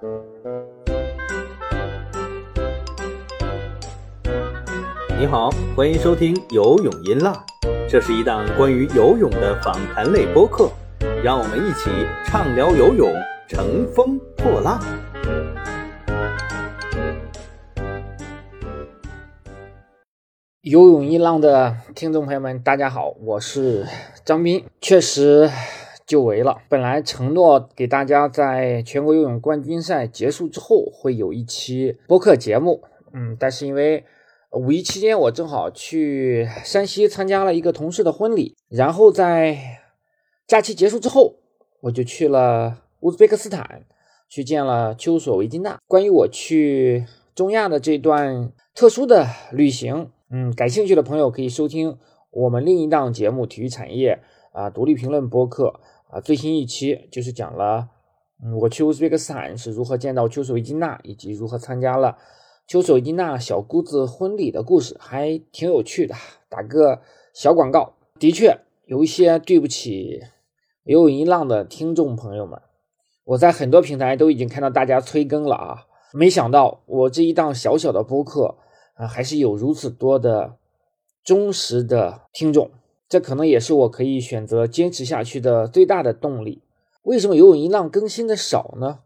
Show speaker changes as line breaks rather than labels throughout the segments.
你好，欢迎收听游泳音浪，这是一档关于游泳的访谈类播客，让我们一起畅聊游泳，乘风破浪。
游泳音浪的听众朋友们，大家好，我是张斌。确实久违了，本来承诺给大家在全国游泳冠军赛结束之后会有一期播客节目，嗯，但是因为五一期间我正好去山西参加了一个同事的婚礼，然后在假期结束之后，我就去了乌兹别克斯坦，去见了丘索维金娜。关于我去中亚的这段特殊的旅行。嗯，感兴趣的朋友可以收听我们另一档节目《体育产业》啊，独立评论播客啊，最新一期就是讲了，嗯，我去乌兹别克斯坦是如何见到丘索维金娜，以及如何参加了丘索维金娜小姑子婚礼的故事，还挺有趣的。打个小广告，的确有一些对不起游泳一浪的听众朋友们，我在很多平台都已经看到大家催更了啊，没想到我这一档小小的播客。啊，还是有如此多的忠实的听众，这可能也是我可以选择坚持下去的最大的动力。为什么游泳一浪更新的少呢？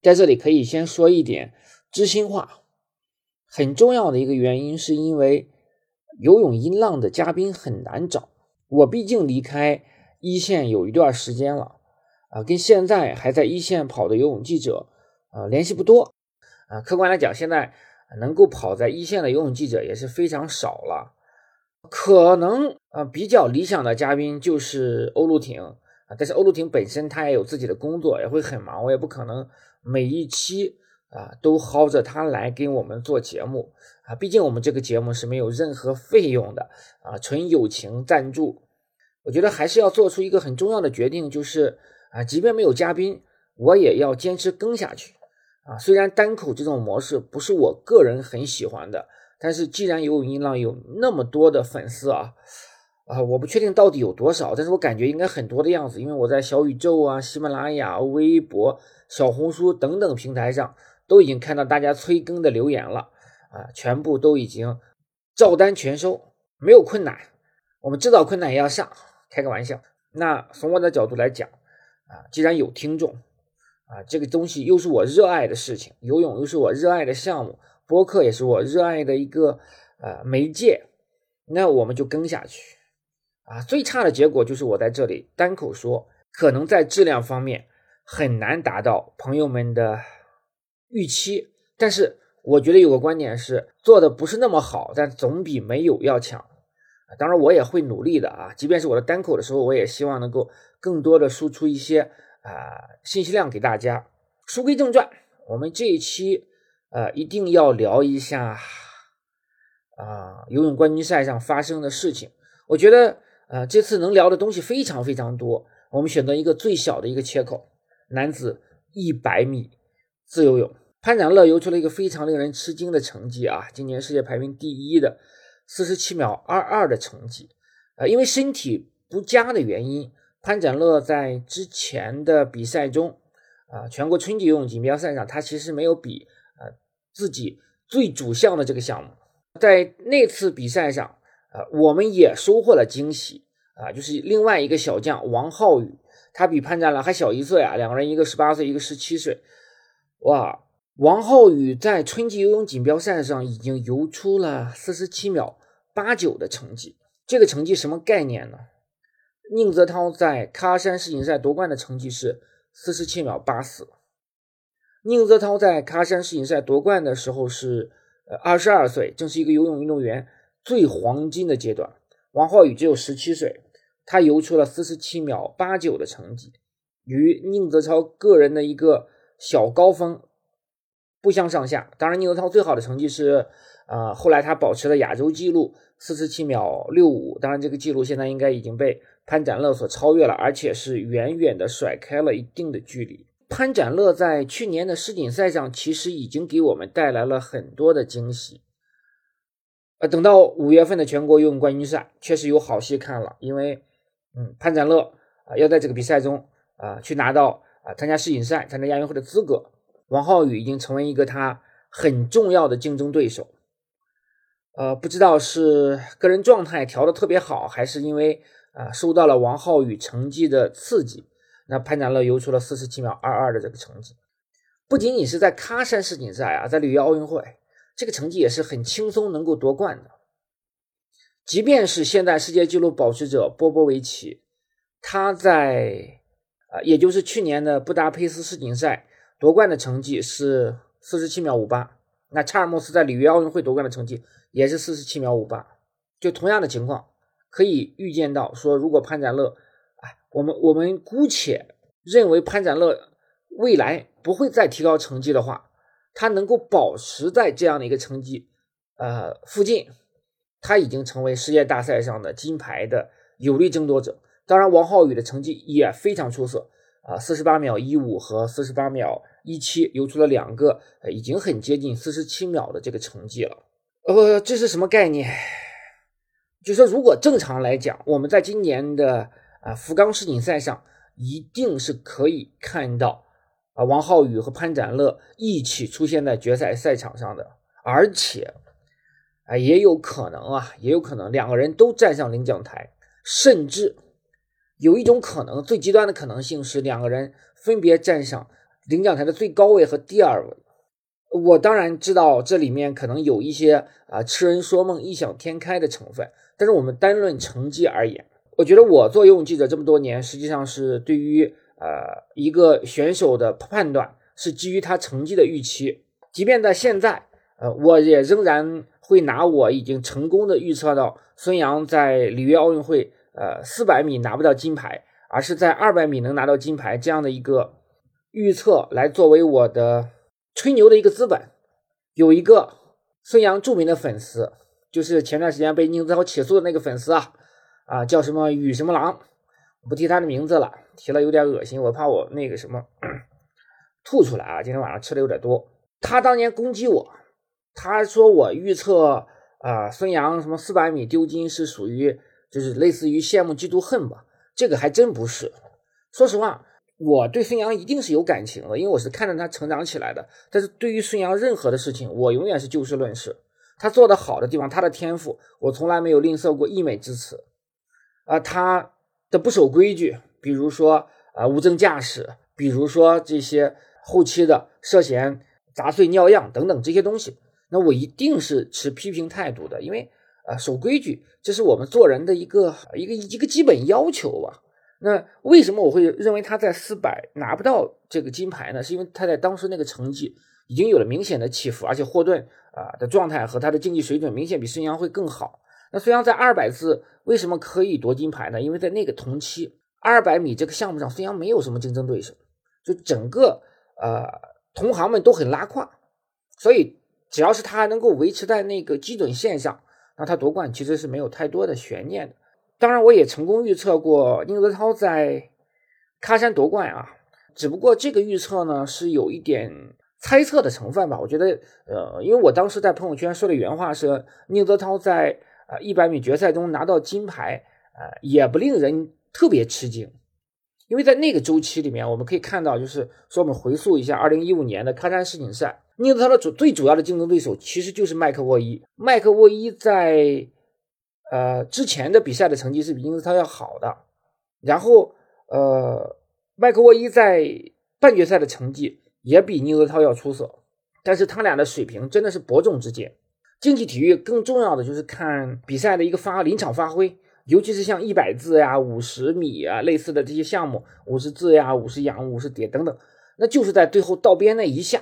在这里可以先说一点知心话，很重要的一个原因是因为游泳音浪的嘉宾很难找。我毕竟离开一线有一段时间了，啊，跟现在还在一线跑的游泳记者啊联系不多，啊，客观来讲，现在。能够跑在一线的游泳记者也是非常少了，可能啊比较理想的嘉宾就是欧陆婷啊，但是欧陆婷本身他也有自己的工作，也会很忙，我也不可能每一期啊都薅着他来给我们做节目啊，毕竟我们这个节目是没有任何费用的啊，纯友情赞助。我觉得还是要做出一个很重要的决定，就是啊，即便没有嘉宾，我也要坚持更下去。啊，虽然单口这种模式不是我个人很喜欢的，但是既然游泳音浪有那么多的粉丝啊，啊，我不确定到底有多少，但是我感觉应该很多的样子，因为我在小宇宙啊、喜马拉雅、微博、小红书等等平台上都已经看到大家催更的留言了，啊，全部都已经照单全收，没有困难，我们知道困难也要上，开个玩笑。那从我的角度来讲，啊，既然有听众。啊，这个东西又是我热爱的事情，游泳又是我热爱的项目，播客也是我热爱的一个呃媒介，那我们就跟下去。啊，最差的结果就是我在这里单口说，可能在质量方面很难达到朋友们的预期，但是我觉得有个观点是做的不是那么好，但总比没有要强。当然我也会努力的啊，即便是我的单口的时候，我也希望能够更多的输出一些。啊，信息量给大家。书归正传，我们这一期呃一定要聊一下啊游泳冠军赛上发生的事情。我觉得呃这次能聊的东西非常非常多。我们选择一个最小的一个切口，男子一百米自由泳，潘展乐游出了一个非常令人吃惊的成绩啊，今年世界排名第一的四十七秒二二的成绩。啊，因为身体不佳的原因。潘展乐在之前的比赛中，啊，全国春季游泳锦标赛上，他其实没有比自己最主项的这个项目。在那次比赛上，啊，我们也收获了惊喜啊，就是另外一个小将王浩宇，他比潘展乐还小一岁啊，两个人一个十八岁，一个十七岁。哇，王浩宇在春季游泳锦标赛上已经游出了四十七秒八九的成绩，这个成绩什么概念呢？宁泽涛在喀山世锦赛夺冠的成绩是四十七秒八四。宁泽涛在喀山世锦赛夺冠的时候是呃二十二岁，正是一个游泳运动员最黄金的阶段。王浩宇只有十七岁，他游出了四十七秒八九的成绩，与宁泽涛个人的一个小高峰不相上下。当然，宁泽涛最好的成绩是呃后来他保持了亚洲纪录四十七秒六五。当然，这个记录现在应该已经被。潘展乐所超越了，而且是远远的甩开了一定的距离。潘展乐在去年的世锦赛上，其实已经给我们带来了很多的惊喜。呃，等到五月份的全国游泳冠军赛，确实有好戏看了。因为，嗯，潘展乐啊，要在这个比赛中啊，去拿到啊参加世锦赛、参加亚运会的资格。王浩宇已经成为一个他很重要的竞争对手。呃，不知道是个人状态调的特别好，还是因为啊受到了王浩宇成绩的刺激，那潘展乐游出了四十七秒二二的这个成绩。不仅仅是在喀山世锦赛啊，在里约奥运会，这个成绩也是很轻松能够夺冠的。即便是现在世界纪录保持者波波维奇，他在啊，也就是去年的布达佩斯世锦赛夺冠的成绩是四十七秒五八。那查尔莫斯在里约奥运会夺冠的成绩也是四十七秒五八，就同样的情况，可以预见到说，如果潘展乐，我们我们姑且认为潘展乐未来不会再提高成绩的话，他能够保持在这样的一个成绩，呃附近，他已经成为世界大赛上的金牌的有力争夺者。当然，王浩宇的成绩也非常出色啊，四十八秒一五和四十八秒。一七游出了两个，已经很接近四十七秒的这个成绩了。呃，这是什么概念？就说如果正常来讲，我们在今年的啊福冈世锦赛上，一定是可以看到啊王浩宇和潘展乐一起出现在决赛赛场上的，而且啊也有可能啊，也有可能两个人都站上领奖台，甚至有一种可能，最极端的可能性是两个人分别站上。领奖台的最高位和第二位，我当然知道这里面可能有一些啊痴人说梦、异想天开的成分，但是我们单论成绩而言，我觉得我做游泳记者这么多年，实际上是对于呃一个选手的判断是基于他成绩的预期，即便在现在，呃，我也仍然会拿我已经成功的预测到孙杨在里约奥运会呃四百米拿不到金牌，而是在二百米能拿到金牌这样的一个。预测来作为我的吹牛的一个资本，有一个孙杨著名的粉丝，就是前段时间被宁泽涛起诉的那个粉丝啊，啊叫什么雨什么狼，不提他的名字了，提了有点恶心，我怕我那个什么吐出来啊。今天晚上吃的有点多，他当年攻击我，他说我预测啊孙杨什么四百米丢金是属于就是类似于羡慕嫉妒恨吧，这个还真不是，说实话。我对孙杨一定是有感情的，因为我是看着他成长起来的。但是对于孙杨任何的事情，我永远是就事论事。他做的好的地方，他的天赋，我从来没有吝啬过溢美之词。啊，他的不守规矩，比如说啊无证驾驶，比如说这些后期的涉嫌砸碎尿样等等这些东西，那我一定是持批评态度的。因为啊守规矩，这是我们做人的一个一个一个基本要求吧。那为什么我会认为他在四百拿不到这个金牌呢？是因为他在当时那个成绩已经有了明显的起伏，而且霍顿啊的状态和他的竞技水准明显比孙杨会更好。那孙杨在二百字为什么可以夺金牌呢？因为在那个同期二百米这个项目上，孙杨没有什么竞争对手，就整个呃同行们都很拉胯，所以只要是他能够维持在那个基准线上，那他夺冠其实是没有太多的悬念的。当然，我也成功预测过宁泽涛在喀山夺冠啊，只不过这个预测呢是有一点猜测的成分吧。我觉得，呃，因为我当时在朋友圈说的原话是宁泽涛在啊一百米决赛中拿到金牌，呃，也不令人特别吃惊，因为在那个周期里面，我们可以看到，就是说我们回溯一下二零一五年的喀山世锦赛，宁泽涛的主最主要的竞争对手其实就是麦克沃伊，麦克沃伊在。呃，之前的比赛的成绩是比宁泽涛要好的，然后呃，麦克沃伊在半决赛的成绩也比宁泽涛要出色，但是他俩的水平真的是伯仲之间。竞技体育更重要的就是看比赛的一个发临场发挥，尤其是像一百字呀、五十米啊类似的这些项目，五十字呀、五十仰、五十蝶等等，那就是在最后道边那一下，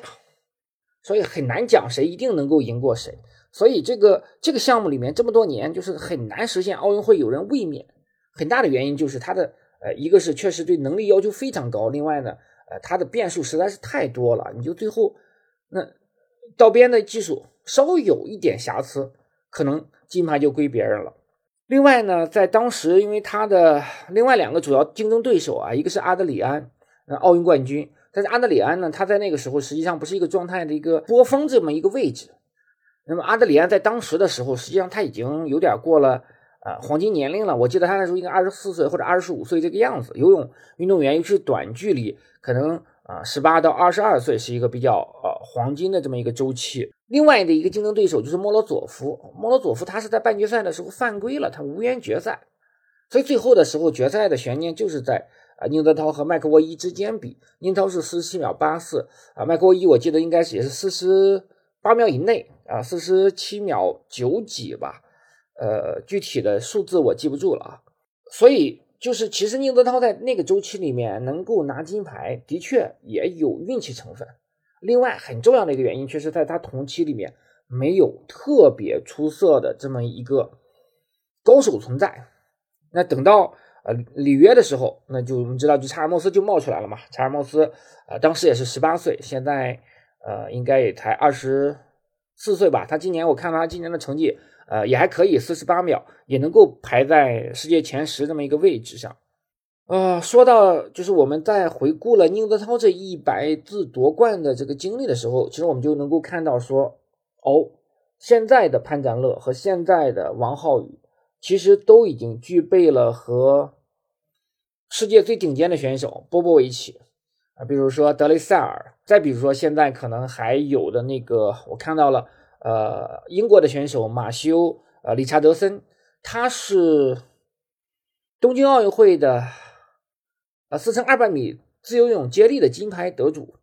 所以很难讲谁一定能够赢过谁。所以这个这个项目里面这么多年，就是很难实现奥运会有人卫冕。很大的原因就是它的呃，一个是确实对能力要求非常高，另外呢，呃，它的变数实在是太多了。你就最后那道边的技术稍微有一点瑕疵，可能金牌就归别人了。另外呢，在当时，因为他的另外两个主要竞争对手啊，一个是阿德里安，奥运冠军，但是阿德里安呢，他在那个时候实际上不是一个状态的一个波峰这么一个位置。那么阿德里安在当时的时候，实际上他已经有点过了呃黄金年龄了。我记得他那时候应该二十四岁或者二十五岁这个样子。游泳运动员尤其是短距离，可能啊，十八到二十二岁是一个比较呃黄金的这么一个周期。另外的一个竞争对手就是莫罗佐夫，莫罗佐夫他是在半决赛的时候犯规了，他无缘决赛，所以最后的时候决赛的悬念就是在啊宁泽涛和麦克沃伊之间比，宁涛是四十七秒八四啊，麦克沃伊我记得应该是也是四十八秒以内啊，四十七秒九几吧，呃，具体的数字我记不住了啊，所以。就是其实宁泽涛在那个周期里面能够拿金牌，的确也有运气成分。另外很重要的一个原因，确实在他同期里面没有特别出色的这么一个高手存在。那等到呃里约的时候，那就我们知道，就查尔莫斯就冒出来了嘛。查尔莫斯呃当时也是十八岁，现在呃应该也才二十四岁吧。他今年我看他今年的成绩。呃，也还可以，四十八秒也能够排在世界前十这么一个位置上。呃，说到就是我们在回顾了宁泽涛这一百次夺冠的这个经历的时候，其实我们就能够看到说，哦，现在的潘展乐和现在的王浩宇，其实都已经具备了和世界最顶尖的选手波波维奇啊，比如说德雷塞尔，再比如说现在可能还有的那个，我看到了。呃，英国的选手马修，呃，理查德森，他是东京奥运会的呃四乘二百米自由泳接力的金牌得主，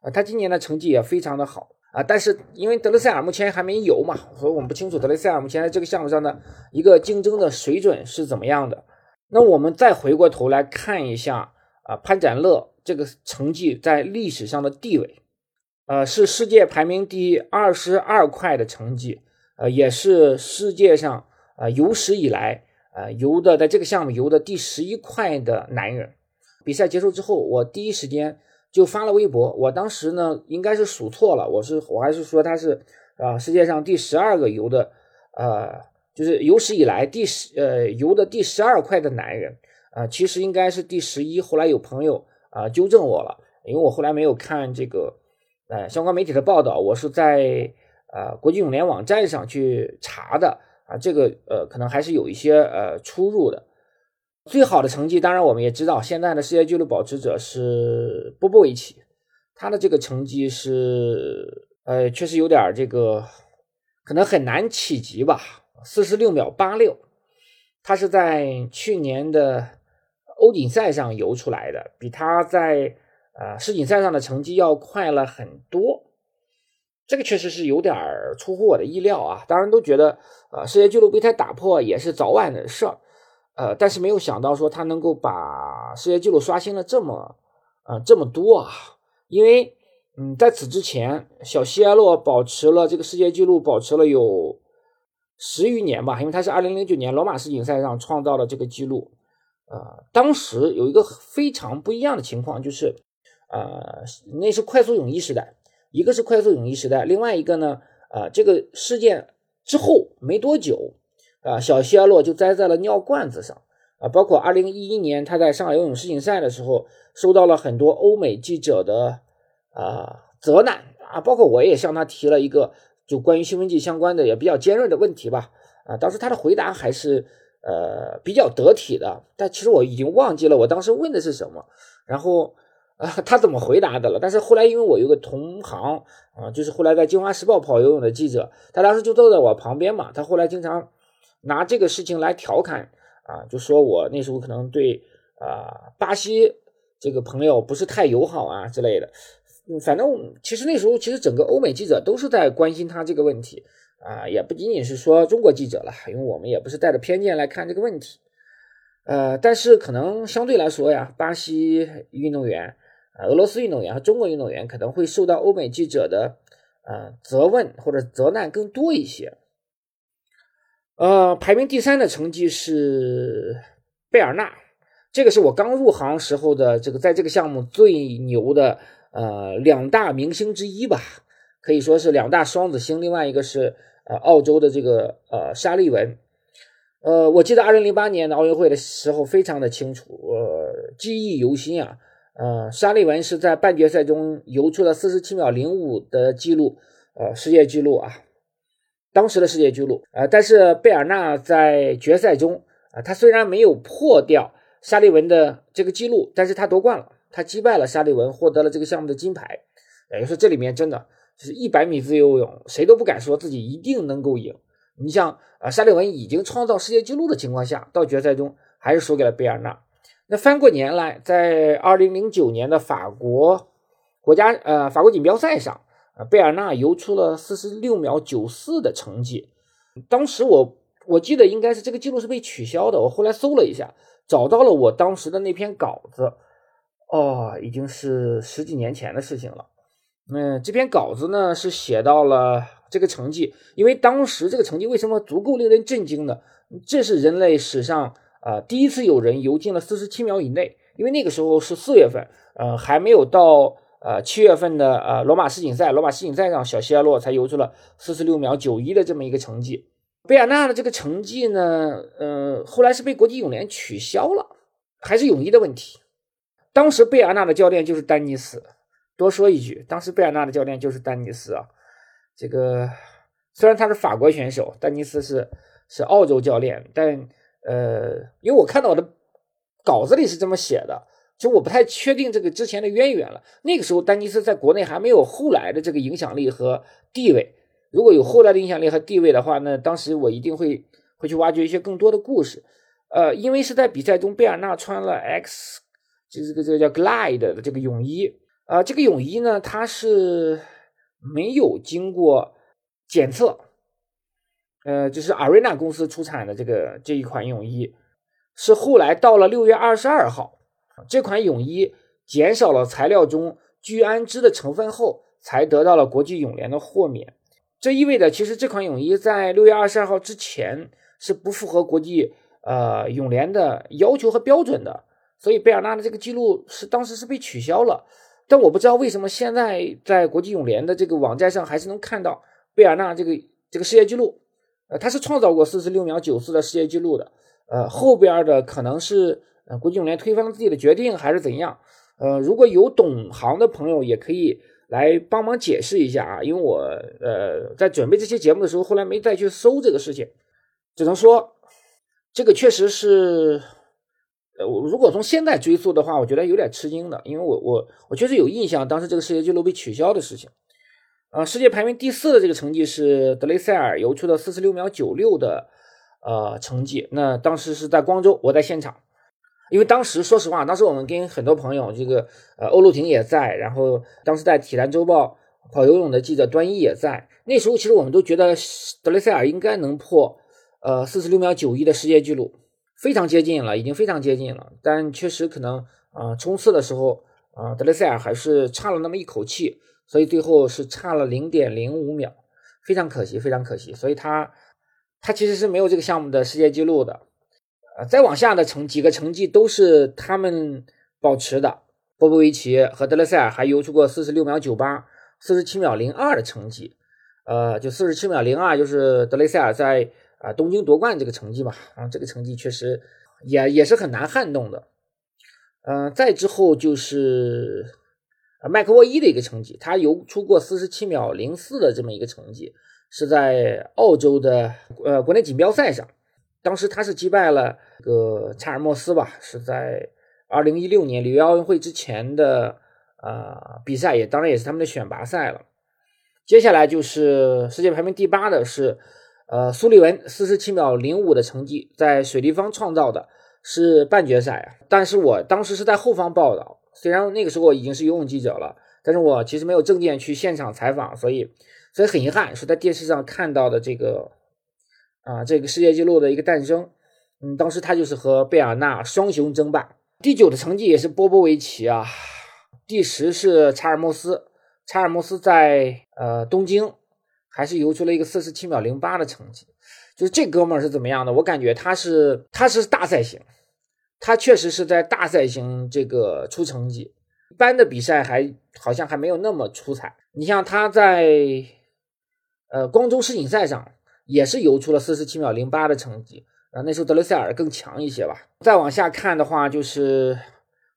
啊，他今年的成绩也非常的好啊。但是因为德雷塞尔目前还没游嘛，所以我们不清楚德雷塞尔目前在这个项目上的一个竞争的水准是怎么样的。那我们再回过头来看一下啊，潘展乐这个成绩在历史上的地位。呃，是世界排名第二十二块的成绩，呃，也是世界上呃有史以来呃游的在这个项目游的第十一块的男人。比赛结束之后，我第一时间就发了微博。我当时呢应该是数错了，我是我还是说他是啊世界上第十二个游的，呃，就是有史以来第十呃游的第十二块的男人啊，其实应该是第十一。后来有朋友啊纠正我了，因为我后来没有看这个。呃，相关媒体的报道，我是在呃国际泳联网站上去查的啊，这个呃可能还是有一些呃出入的。最好的成绩，当然我们也知道，现在的世界纪录保持者是波波维奇，他的这个成绩是呃确实有点这个可能很难企及吧，四十六秒八六，他是在去年的欧锦赛上游出来的，比他在。啊，世锦赛上的成绩要快了很多，这个确实是有点出乎我的意料啊。当然都觉得，呃，世界纪录被他打破也是早晚的事儿，呃，但是没有想到说他能够把世界纪录刷新了这么，呃，这么多啊。因为，嗯，在此之前，小西埃洛保持了这个世界纪录，保持了有十余年吧，因为他是二零零九年罗马世锦赛上创造了这个记录。呃，当时有一个非常不一样的情况，就是。呃，那是快速泳衣时代，一个是快速泳衣时代，另外一个呢，呃，这个事件之后没多久，啊，小希尔洛就栽在了尿罐子上，啊，包括二零一一年他在上海游泳世锦赛的时候，受到了很多欧美记者的啊责难啊，包括我也向他提了一个就关于兴奋剂相关的也比较尖锐的问题吧，啊，当时他的回答还是呃比较得体的，但其实我已经忘记了我当时问的是什么，然后。啊，他怎么回答的了？但是后来，因为我有个同行啊，就是后来在《京华时报》跑游泳的记者，他当时就坐在我旁边嘛。他后来经常拿这个事情来调侃啊，就说我那时候可能对啊巴西这个朋友不是太友好啊之类的。嗯反正其实那时候，其实整个欧美记者都是在关心他这个问题啊，也不仅仅是说中国记者了，因为我们也不是带着偏见来看这个问题。呃，但是可能相对来说呀，巴西运动员。俄罗斯运动员和中国运动员可能会受到欧美记者的呃责问或者责难更多一些。呃，排名第三的成绩是贝尔纳，这个是我刚入行时候的这个在这个项目最牛的呃两大明星之一吧，可以说是两大双子星。另外一个是呃澳洲的这个呃沙利文。呃，我记得二零零八年的奥运会的时候非常的清楚，呃，记忆犹新啊。呃，沙利文是在半决赛中游出了四十七秒零五的记录，呃，世界纪录啊，当时的世界纪录啊。但是贝尔纳在决赛中啊，他虽然没有破掉沙利文的这个记录，但是他夺冠了，他击败了沙利文，获得了这个项目的金牌。也就是说，这里面真的就是一百米自由泳，谁都不敢说自己一定能够赢。你像啊，沙利文已经创造世界纪录的情况下，到决赛中还是输给了贝尔纳。那翻过年来，在二零零九年的法国国家呃法国锦标赛上，啊贝尔纳游出了四十六秒九四的成绩。当时我我记得应该是这个记录是被取消的。我后来搜了一下，找到了我当时的那篇稿子，哦，已经是十几年前的事情了。嗯，这篇稿子呢是写到了这个成绩，因为当时这个成绩为什么足够令人震惊呢？这是人类史上啊第一次有人游进了四十七秒以内，因为那个时候是四月份，呃还没有到呃七月份的呃罗马世锦赛，罗马世锦赛上小希尔洛才游出了四十六秒九一的这么一个成绩。贝尔纳的这个成绩呢，呃后来是被国际泳联取消了，还是泳衣的问题。当时贝尔纳的教练就是丹尼斯。多说一句，当时贝尔纳的教练就是丹尼斯啊。这个虽然他是法国选手，丹尼斯是是澳洲教练，但呃，因为我看到我的稿子里是这么写的，其实我不太确定这个之前的渊源了。那个时候，丹尼斯在国内还没有后来的这个影响力和地位。如果有后来的影响力和地位的话，那当时我一定会会去挖掘一些更多的故事。呃，因为是在比赛中，贝尔纳穿了 X，就这个这个叫 Glide 的这个泳衣。啊，这个泳衣呢，它是没有经过检测，呃，就是 Arena 公司出产的这个这一款泳衣，是后来到了六月二十二号，这款泳衣减少了材料中聚氨酯的成分后，才得到了国际泳联的豁免。这意味着，其实这款泳衣在六月二十二号之前是不符合国际呃泳联的要求和标准的，所以贝尔纳的这个记录是当时是被取消了。但我不知道为什么现在在国际泳联的这个网站上还是能看到贝尔纳这个这个世界纪录，呃，他是创造过四十六秒九四的世界纪录的，呃，后边的可能是呃国际泳联推翻了自己的决定还是怎样，呃，如果有懂行的朋友也可以来帮忙解释一下啊，因为我呃在准备这期节目的时候，后来没再去搜这个事情，只能说这个确实是。呃，我如果从现在追溯的话，我觉得有点吃惊的，因为我我我确实有印象，当时这个世界纪录被取消的事情。呃，世界排名第四的这个成绩是德雷塞尔游出的四十六秒九六的呃成绩，那当时是在光州，我在现场，因为当时说实话，当时我们跟很多朋友，这个呃欧陆婷也在，然后当时在体坛周报跑游泳的记者端一也在，那时候其实我们都觉得德雷塞尔应该能破呃四十六秒九一的世界纪录。非常接近了，已经非常接近了，但确实可能啊，冲刺的时候啊，德雷塞尔还是差了那么一口气，所以最后是差了零点零五秒，非常可惜，非常可惜，所以他他其实是没有这个项目的世界纪录的，呃，再往下的成几个成绩都是他们保持的，波波维奇和德雷塞尔还游出过四十六秒九八、四十七秒零二的成绩，呃，就四十七秒零二就是德雷塞尔在。啊，东京夺冠这个成绩吧，啊，这个成绩确实也也是很难撼动的。嗯，再之后就是麦克沃伊的一个成绩，他游出过四十七秒零四的这么一个成绩，是在澳洲的呃国内锦标赛上，当时他是击败了个查尔莫斯吧，是在二零一六年里约奥运会之前的呃比赛，也当然也是他们的选拔赛了。接下来就是世界排名第八的是。呃，苏利文四十七秒零五的成绩在水立方创造的是半决赛啊，但是我当时是在后方报道，虽然那个时候已经是游泳记者了，但是我其实没有证件去现场采访，所以所以很遗憾是在电视上看到的这个啊这个世界纪录的一个诞生，嗯，当时他就是和贝尔纳双雄争霸，第九的成绩也是波波维奇啊，第十是查尔莫斯，查尔莫斯在呃东京。还是游出了一个四十七秒零八的成绩，就是这哥们儿是怎么样的？我感觉他是他是大赛型，他确实是在大赛型这个出成绩，一般的比赛还好像还没有那么出彩。你像他在呃光州世锦赛上也是游出了四十七秒零八的成绩，啊，那时候德雷塞尔更强一些吧。再往下看的话，就是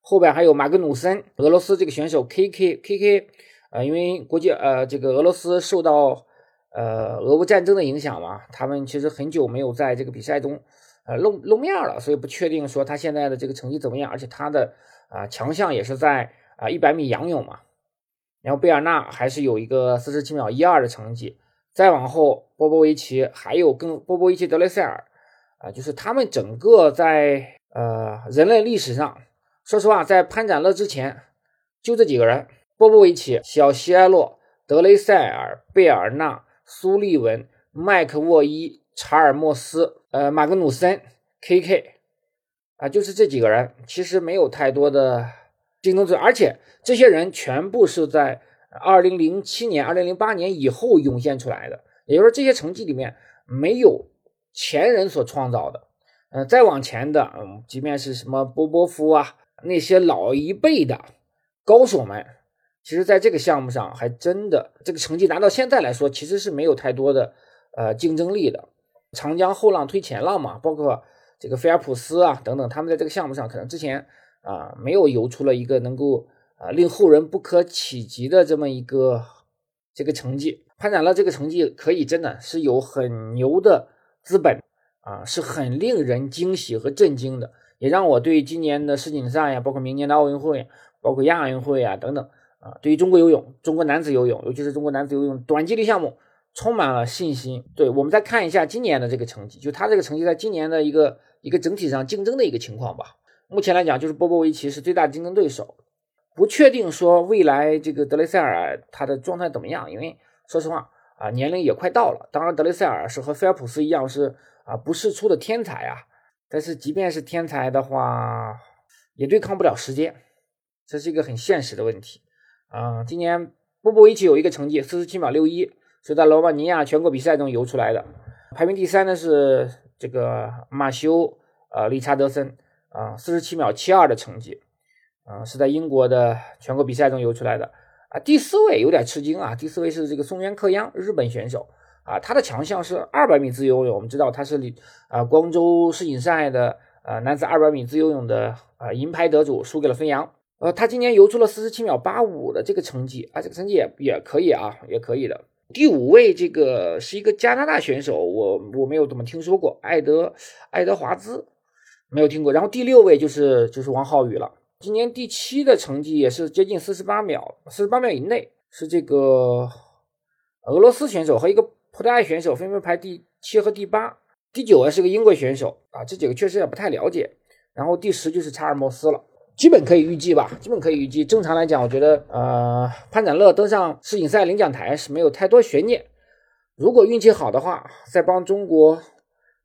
后边还有马格努森，俄罗斯这个选手 K K K K，呃，因为国际呃这个俄罗斯受到呃，俄乌战争的影响嘛，他们其实很久没有在这个比赛中呃露露面了，所以不确定说他现在的这个成绩怎么样。而且他的啊，强项也是在啊一百米仰泳嘛。然后贝尔纳还是有一个四十七秒一二的成绩。再往后，波波维奇还有跟波波维奇、德雷塞尔啊，就是他们整个在呃人类历史上，说实话，在潘展乐之前就这几个人：波波维奇、小西埃洛、德雷塞尔、贝尔纳、苏利文、麦克沃伊、查尔莫斯、呃马格努森、K.K. 啊，就是这几个人，其实没有太多的竞争者，而且这些人全部是在。二零零七年、二零零八年以后涌现出来的，也就是说，这些成绩里面没有前人所创造的。嗯，再往前的，嗯，即便是什么波波夫啊，那些老一辈的高手们，其实在这个项目上还真的这个成绩拿到现在来说，其实是没有太多的呃竞争力的。长江后浪推前浪嘛，包括这个菲尔普斯啊等等，他们在这个项目上可能之前啊没有游出了一个能够。啊，令后人不可企及的这么一个这个成绩，潘展乐这个成绩可以真的是有很牛的资本啊，是很令人惊喜和震惊的，也让我对今年的世锦赛呀，包括明年的奥运会，包括亚运会啊等等啊，对于中国游泳、中国男子游泳，尤其是中国男子游泳短距离项目，充满了信心。对我们再看一下今年的这个成绩，就他这个成绩在今年的一个一个整体上竞争的一个情况吧。目前来讲，就是波波维奇是最大的竞争对手。不确定说未来这个德雷塞尔他的状态怎么样，因为说实话啊，年龄也快到了。当然，德雷塞尔是和菲尔普斯一样是啊不世出的天才啊，但是即便是天才的话，也对抗不了时间，这是一个很现实的问题啊。今年波波维奇有一个成绩四十七秒六一，是在罗马尼亚全国比赛中游出来的。排名第三的是这个马修呃理查德森啊，四十七秒七二的成绩。啊，是在英国的全国比赛中游出来的啊。第四位有点吃惊啊，第四位是这个松原克央，日本选手啊，他的强项是二百米自由泳。我们知道他是啊光州世锦赛的呃男子二百米自由泳的啊银牌得主，输给了孙杨。呃，他今年游出了四十七秒八五的这个成绩啊，这个成绩也也可以啊，也可以的。第五位这个是一个加拿大选手，我我没有怎么听说过，爱德爱德华兹没有听过。然后第六位就是就是王浩宇了。今年第七的成绩也是接近四十八秒，四十八秒以内是这个俄罗斯选手和一个葡萄牙选手分别排第七和第八，第九位是个英国选手啊，这几个确实也不太了解。然后第十就是查尔莫斯了，基本可以预计吧，基本可以预计。正常来讲，我觉得呃潘展乐登上世锦赛领奖台是没有太多悬念。如果运气好的话，再帮中国。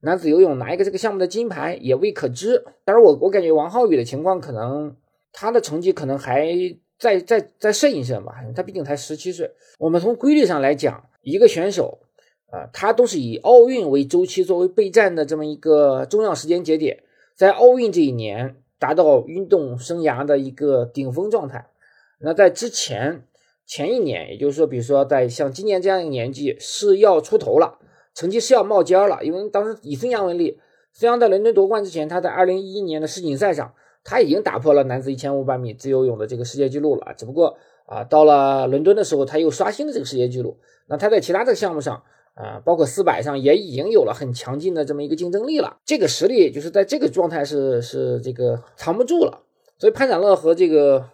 男子游泳拿一个这个项目的金牌也未可知，但是我我感觉王浩宇的情况可能他的成绩可能还再再再胜一胜吧，他毕竟才十七岁。我们从规律上来讲，一个选手啊，他都是以奥运为周期作为备战的这么一个重要时间节点，在奥运这一年达到运动生涯的一个顶峰状态。那在之前前一年，也就是说，比如说在像今年这样一个年纪是要出头了。成绩是要冒尖了，因为当时以孙杨为例，孙杨在伦敦夺冠之前，他在二零一一年的世锦赛上，他已经打破了男子一千五百米自由泳的这个世界纪录了。只不过啊，到了伦敦的时候，他又刷新了这个世界纪录。那他在其他这个项目上啊，包括四百上，也已经有了很强劲的这么一个竞争力了。这个实力就是在这个状态是是这个藏不住了。所以潘展乐和这个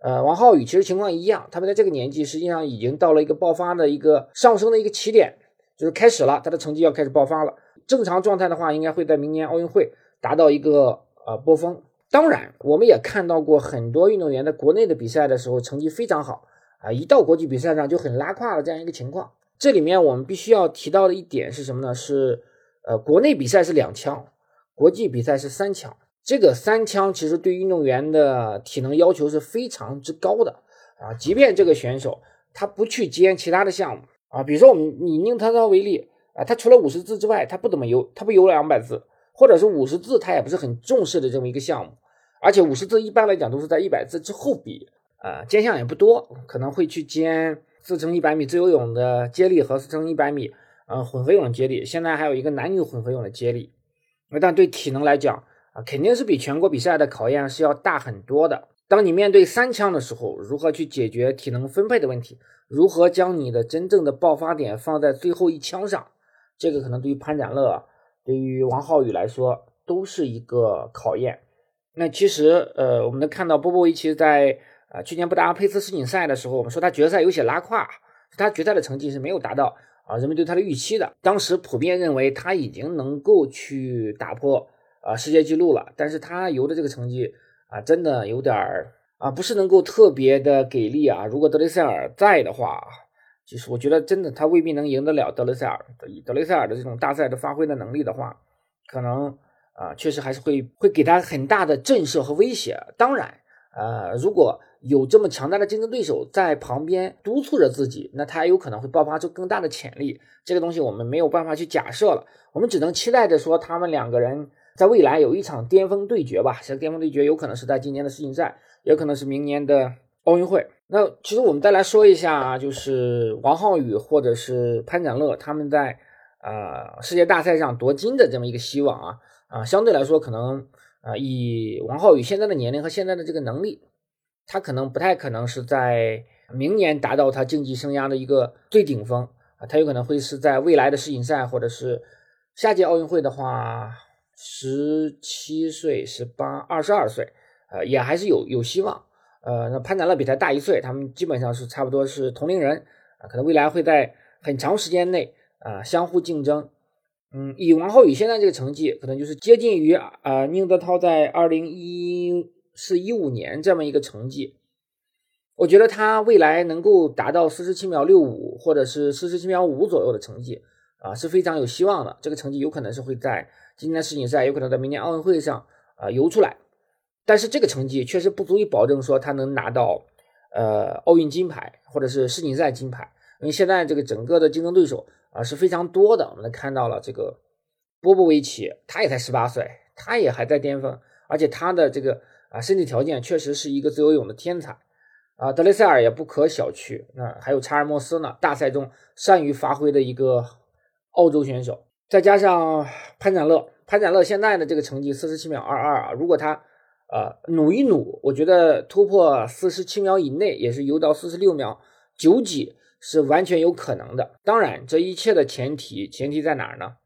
呃王浩宇其实情况一样，他们在这个年纪实际上已经到了一个爆发的一个上升的一个起点。就是开始了，他的成绩要开始爆发了。正常状态的话，应该会在明年奥运会达到一个呃波峰。当然，我们也看到过很多运动员在国内的比赛的时候成绩非常好啊，一到国际比赛上就很拉胯的这样一个情况。这里面我们必须要提到的一点是什么呢？是呃，国内比赛是两枪，国际比赛是三枪。这个三枪其实对运动员的体能要求是非常之高的啊，即便这个选手他不去兼其他的项目。啊，比如说我们以宁涛涛为例啊，他除了五十字之外，他不怎么游，他不游两百字，或者是五十字，他也不是很重视的这么一个项目。而且五十字一般来讲都是在一百字之后比，啊，兼项也不多，可能会去兼四乘一百米自由泳的接力和四乘一百米，嗯，混合泳的接力。现在还有一个男女混合泳的接力，但对体能来讲啊，肯定是比全国比赛的考验是要大很多的。当你面对三枪的时候，如何去解决体能分配的问题？如何将你的真正的爆发点放在最后一枪上？这个可能对于潘展乐、对于王浩宇来说都是一个考验那其实呃，我们能看到波波维奇在啊去年布达佩斯世锦赛的时候，我们说他决赛有些拉胯，他决赛的成绩是没有达到啊人们对他的预期的。当时普遍认为他已经能够去打破啊世界纪录了，但是他游的这个成绩啊，真的有点儿啊，不是能够特别的给力啊。如果德雷塞尔在的话。其实我觉得，真的他未必能赢得了德雷塞尔。以德雷塞尔的这种大赛的发挥的能力的话，可能啊，确实还是会会给他很大的震慑和威胁。当然，呃，如果有这么强大的竞争对手在旁边督促着自己，那他有可能会爆发出更大的潜力。这个东西我们没有办法去假设了，我们只能期待着说，他们两个人在未来有一场巅峰对决吧。这个巅峰对决有可能是在今年的世锦赛，也可能是明年的奥运会。那其实我们再来说一下，就是王浩宇或者是潘展乐他们在呃世界大赛上夺金的这么一个希望啊啊，相对来说可能啊以王浩宇现在的年龄和现在的这个能力，他可能不太可能是在明年达到他竞技生涯的一个最顶峰啊，他有可能会是在未来的世锦赛或者是下届奥运会的话，十七岁、十八、二十二岁，呃也还是有有希望。呃，那潘展乐比他大一岁，他们基本上是差不多是同龄人啊，可能未来会在很长时间内啊相互竞争。嗯，以王浩宇现在这个成绩，可能就是接近于啊宁泽涛在二零一是一五年这么一个成绩。我觉得他未来能够达到四十七秒六五或者是四十七秒五左右的成绩啊是非常有希望的。这个成绩有可能是会在今年世锦赛，有可能在明年奥运会上啊游出来。但是这个成绩确实不足以保证说他能拿到，呃，奥运金牌或者是世锦赛金牌，因为现在这个整个的竞争对手啊是非常多的。我们看到了这个波波维奇，他也才十八岁，他也还在巅峰，而且他的这个啊身体条件确实是一个自由泳的天才啊。德雷塞尔也不可小觑，那还有查尔莫斯呢，大赛中善于发挥的一个澳洲选手，再加上潘展乐，潘展乐现在的这个成绩四十七秒二二啊，如果他呃，努一努，我觉得突破四十七秒以内，也是游到四十六秒九几，是完全有可能的。当然，这一切的前提，前提在哪儿呢？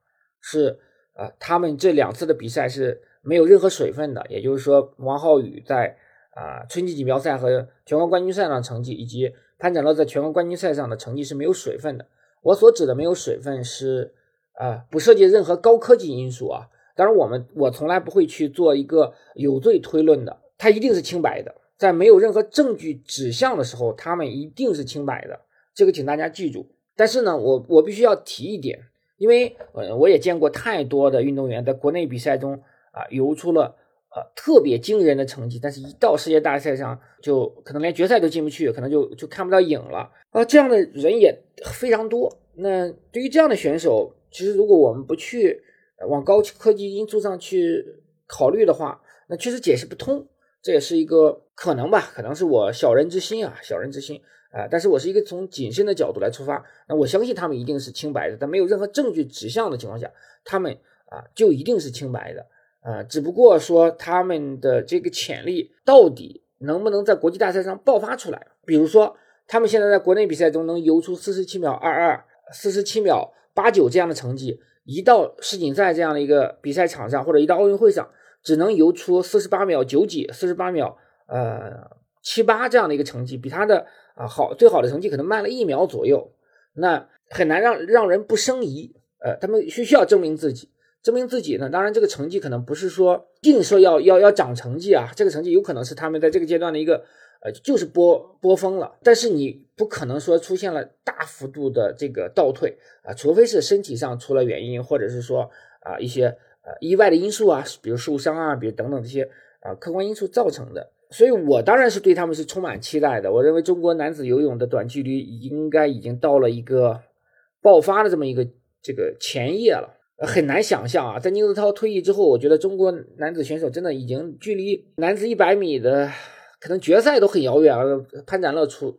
是呃，他们这两次的比赛是没有任何水分的。也就是说，王浩宇在啊春季锦标赛和全国冠军赛上的成绩，以及潘展乐在全国冠军赛上的成绩是没有水分的。我所指的没有水分，是啊，不涉及任何高科技因素啊。当然，我们我从来不会去做一个有罪推论的，他一定是清白的，在没有任何证据指向的时候，他们一定是清白的，这个请大家记住。但是呢，我我必须要提一点，因为呃，我也见过太多的运动员在国内比赛中啊游出了呃特别惊人的成绩，但是一到世界大赛上就可能连决赛都进不去，可能就就看不到影了啊，这样的人也非常多。那对于这样的选手，其实如果我们不去。往高科技因素上去考虑的话，那确实解释不通，这也是一个可能吧？可能是我小人之心啊，小人之心啊。但是我是一个从谨慎的角度来出发，那我相信他们一定是清白的，在没有任何证据指向的情况下，他们啊就一定是清白的啊。只不过说他们的这个潜力到底能不能在国际大赛上爆发出来？比如说，他们现在在国内比赛中能游出四十七秒二二、四十七秒八九这样的成绩。一到世锦赛这样的一个比赛场上，或者一到奥运会上，只能游出四十八秒九几、四十八秒呃七八这样的一个成绩，比他的啊好最好的成绩可能慢了一秒左右，那很难让让人不生疑。呃，他们需需要证明自己，证明自己呢，当然这个成绩可能不是说硬说要要要涨成绩啊，这个成绩有可能是他们在这个阶段的一个。呃，就是波波峰了，但是你不可能说出现了大幅度的这个倒退啊，除非是身体上出了原因，或者是说啊一些呃意外的因素啊，比如受伤啊，比如等等这些啊客观因素造成的。所以我当然是对他们是充满期待的。我认为中国男子游泳的短距离应该已经到了一个爆发的这么一个这个前夜了，很难想象啊，在宁泽涛退役之后，我觉得中国男子选手真的已经距离男子一百米的。可能决赛都很遥远了，潘展乐出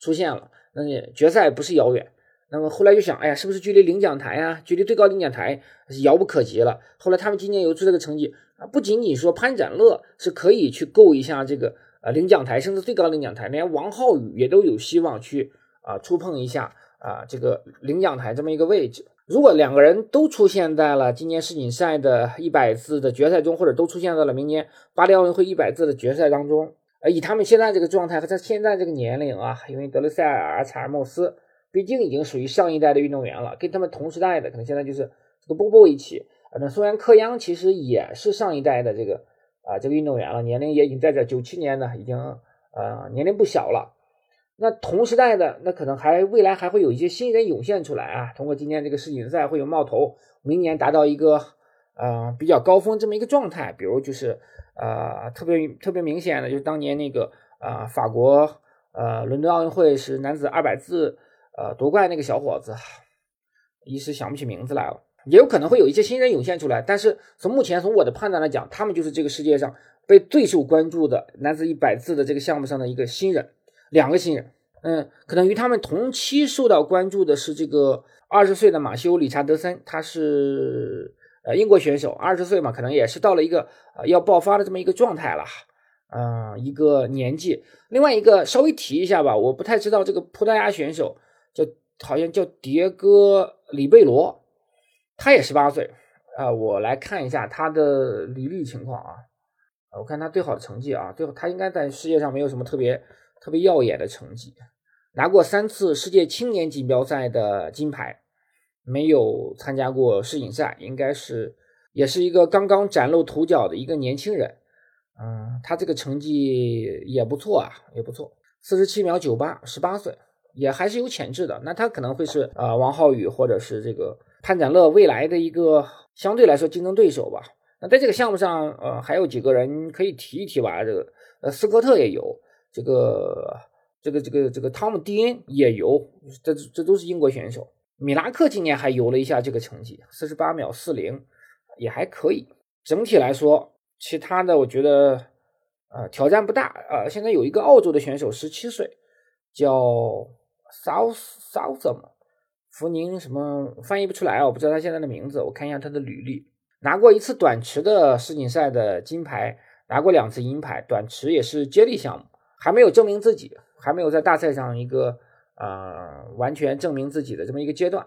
出现了，那决赛不是遥远。那么后来就想，哎呀，是不是距离领奖台啊，距离最高领奖台遥不可及了？后来他们今年游出这个成绩啊，不仅仅说潘展乐是可以去够一下这个呃领奖台，甚至最高领奖台，连王浩宇也都有希望去啊触碰一下啊这个领奖台这么一个位置。如果两个人都出现在了今年世锦赛的一百字的决赛中，或者都出现在了明年巴黎奥运会一百字的决赛当中，呃，以他们现在这个状态和他现在这个年龄啊，因为德雷塞尔、查尔莫斯毕竟已经属于上一代的运动员了，跟他们同时代的可能现在就是这个波波维奇啊，那虽然科央其实也是上一代的这个啊这个运动员了，年龄也已经在这九七年呢，已经呃年龄不小了。那同时代的那可能还未来还会有一些新人涌现出来啊，通过今年这个世锦赛会有冒头，明年达到一个呃比较高峰这么一个状态，比如就是呃特别特别明显的就是当年那个呃法国呃伦敦奥运会是男子二百字呃夺冠那个小伙子，一时想不起名字来了，也有可能会有一些新人涌现出来，但是从目前从我的判断来讲，他们就是这个世界上被最受关注的男子一百字的这个项目上的一个新人。两个新人，嗯，可能与他们同期受到关注的是这个二十岁的马修·理查德森，他是呃英国选手，二十岁嘛，可能也是到了一个呃要爆发的这么一个状态了，嗯，一个年纪。另外一个稍微提一下吧，我不太知道这个葡萄牙选手叫好像叫迭戈·里贝罗，他也十八岁啊，我来看一下他的履历情况啊，我看他最好的成绩啊，最后他应该在世界上没有什么特别。特别耀眼的成绩，拿过三次世界青年锦标赛的金牌，没有参加过世锦赛，应该是也是一个刚刚崭露头角的一个年轻人。嗯，他这个成绩也不错啊，也不错，四十七秒九八，十八岁，也还是有潜质的。那他可能会是呃王浩宇或者是这个潘展乐未来的一个相对来说竞争对手吧。那在这个项目上，呃，还有几个人可以提一提吧？这个呃斯科特也有。这个这个这个这个汤姆蒂恩也游，这这都是英国选手。米拉克今年还游了一下这个成绩，四十八秒四零，也还可以。整体来说，其他的我觉得呃挑战不大啊。现在有一个澳洲的选手，十七岁，叫 South Southam 福宁什么翻译不出来啊，我不知道他现在的名字。我看一下他的履历，拿过一次短池的世锦赛的金牌，拿过两次银牌，短池也是接力项目。还没有证明自己，还没有在大赛上一个呃完全证明自己的这么一个阶段，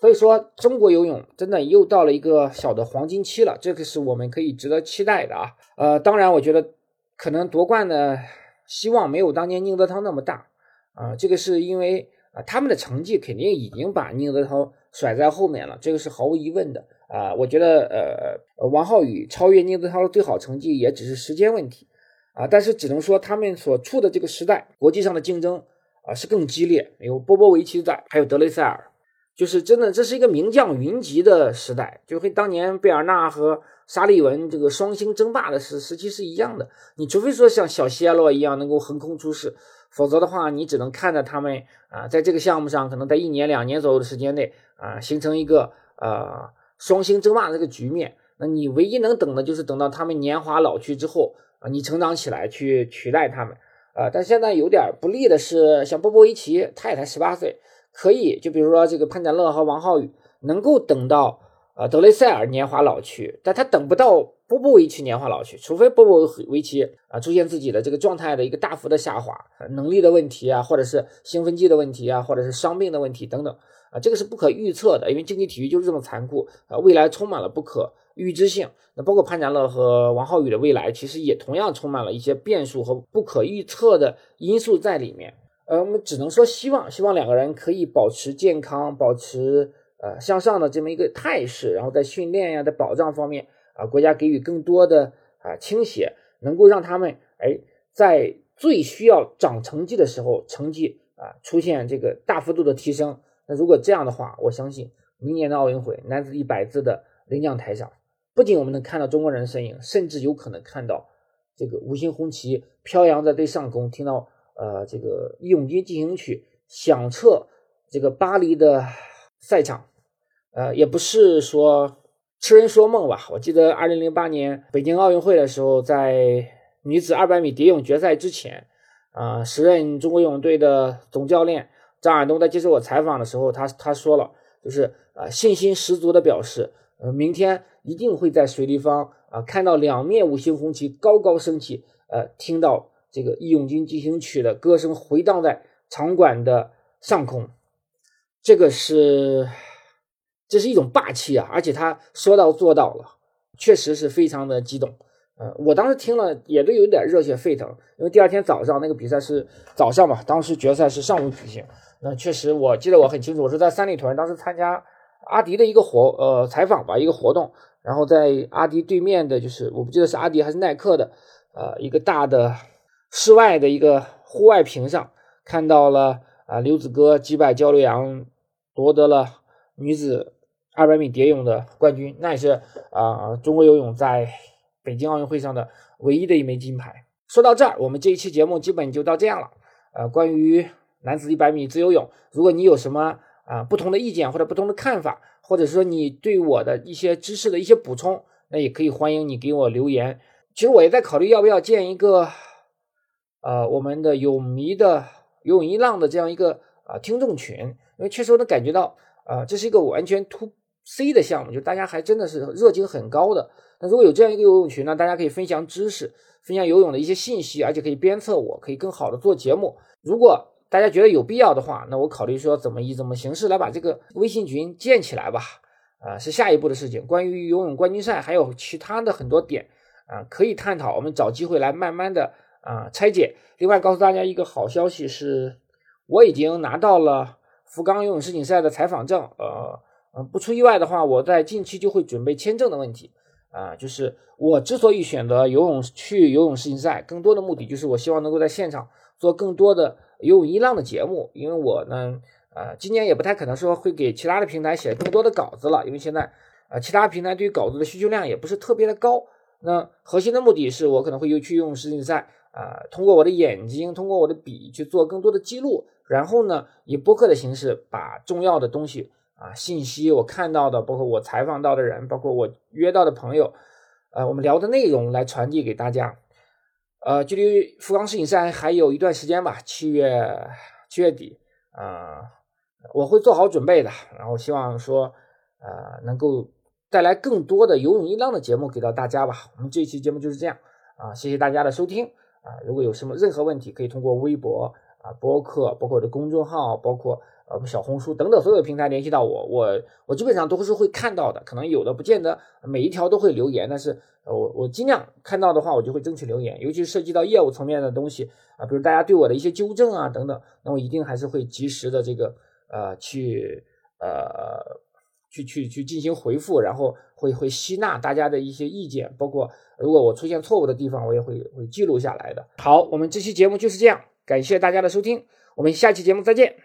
所以说中国游泳真的又到了一个小的黄金期了，这个是我们可以值得期待的啊。呃，当然我觉得可能夺冠的希望没有当年宁泽涛那么大啊，这个是因为啊他们的成绩肯定已经把宁泽涛甩在后面了，这个是毫无疑问的啊。我觉得呃王浩宇超越宁泽涛的最好成绩也只是时间问题。啊，但是只能说他们所处的这个时代，国际上的竞争啊是更激烈，有波波维奇在，还有德雷塞尔，就是真的这是一个名将云集的时代，就跟当年贝尔纳和沙利文这个双星争霸的时时期是一样的。你除非说像小谢洛一样能够横空出世，否则的话，你只能看着他们啊，在这个项目上可能在一年两年左右的时间内啊，形成一个呃双星争霸的这个局面。那你唯一能等的就是等到他们年华老去之后。你成长起来去取代他们，啊，但现在有点不利的是，像波波维奇，他也才十八岁，可以就比如说这个潘展乐和王浩宇能够等到呃德雷塞尔年华老去，但他等不到波波维奇年华老去，除非波波维奇啊出现自己的这个状态的一个大幅的下滑，能力的问题啊，或者是兴奋剂的问题啊，或者是伤病的问题等等啊，这个是不可预测的，因为竞技体育就是这么残酷啊，未来充满了不可。预知性，那包括潘展乐和王浩宇的未来，其实也同样充满了一些变数和不可预测的因素在里面。呃，我们只能说希望，希望两个人可以保持健康，保持呃向上的这么一个态势，然后在训练呀、在保障方面啊，国家给予更多的啊倾斜，能够让他们哎在最需要长成绩的时候，成绩啊出现这个大幅度的提升。那如果这样的话，我相信明年的奥运会男子一百字的领奖台上。不仅我们能看到中国人的身影，甚至有可能看到这个五星红旗飘扬在最上空，听到呃这个义勇军进行曲响彻这个巴黎的赛场，呃，也不是说痴人说梦吧。我记得二零零八年北京奥运会的时候，在女子二百米蝶泳决赛之前，啊，时任中国游泳队的总教练张亚东在接受我采访的时候，他他说了，就是啊信心十足的表示。呃，明天一定会在水立方啊看到两面五星红旗高高升起，呃，听到这个《义勇军进行曲》的歌声回荡在场馆的上空，这个是这是一种霸气啊！而且他说到做到了，确实是非常的激动。嗯，我当时听了也都有点热血沸腾，因为第二天早上那个比赛是早上嘛，当时决赛是上午举行。那确实，我记得我很清楚，我是在三里屯当时参加阿迪的一个活呃采访吧，一个活动，然后在阿迪对面的就是我不记得是阿迪还是耐克的呃一个大的室外的一个户外屏上看到了啊刘子歌击败焦刘洋夺得了女子二百米蝶泳的冠军，那也是啊中国游泳在。北京奥运会上的唯一的一枚金牌。说到这儿，我们这一期节目基本就到这样了。呃，关于男子一百米自由泳，如果你有什么啊不同的意见或者不同的看法，或者说你对我的一些知识的一些补充，那也可以欢迎你给我留言。其实我也在考虑要不要建一个呃我们的泳迷的游泳一浪的这样一个啊听众群，因为确实我能感觉到啊这是一个完全 to C 的项目，就大家还真的是热情很高的。那如果有这样一个游泳群呢，大家可以分享知识，分享游泳的一些信息，而且可以鞭策我，可以更好的做节目。如果大家觉得有必要的话，那我考虑说怎么以怎么形式来把这个微信群建起来吧。啊，是下一步的事情。关于游泳冠军赛还有其他的很多点啊，可以探讨。我们找机会来慢慢的啊拆解。另外告诉大家一个好消息是，我已经拿到了福冈游泳世锦赛的采访证。呃，嗯，不出意外的话，我在近期就会准备签证的问题。啊，就是我之所以选择游泳去游泳世锦赛，更多的目的就是我希望能够在现场做更多的游泳一浪的节目，因为我呢，呃，今年也不太可能说会给其他的平台写更多的稿子了，因为现在，呃，其他平台对于稿子的需求量也不是特别的高。那核心的目的是我可能会又去用世锦赛，啊，通过我的眼睛，通过我的笔去做更多的记录，然后呢，以播客的形式把重要的东西。啊，信息我看到的，包括我采访到的人，包括我约到的朋友，呃，我们聊的内容来传递给大家。呃，距离福冈世锦赛还有一段时间吧，七月七月底，啊，我会做好准备的。然后希望说，呃，能够带来更多的游泳一浪的节目给到大家吧。我们这一期节目就是这样啊，谢谢大家的收听啊。如果有什么任何问题，可以通过微博啊、博客，包括我的公众号，包括。呃，小红书等等所有平台联系到我，我我基本上都是会看到的。可能有的不见得每一条都会留言，但是我我尽量看到的话，我就会争取留言。尤其涉及到业务层面的东西啊，比如大家对我的一些纠正啊等等，那我一定还是会及时的这个呃去呃去去去进行回复，然后会会吸纳大家的一些意见，包括如果我出现错误的地方，我也会会记录下来的。好，我们这期节目就是这样，感谢大家的收听，我们下期节目再见。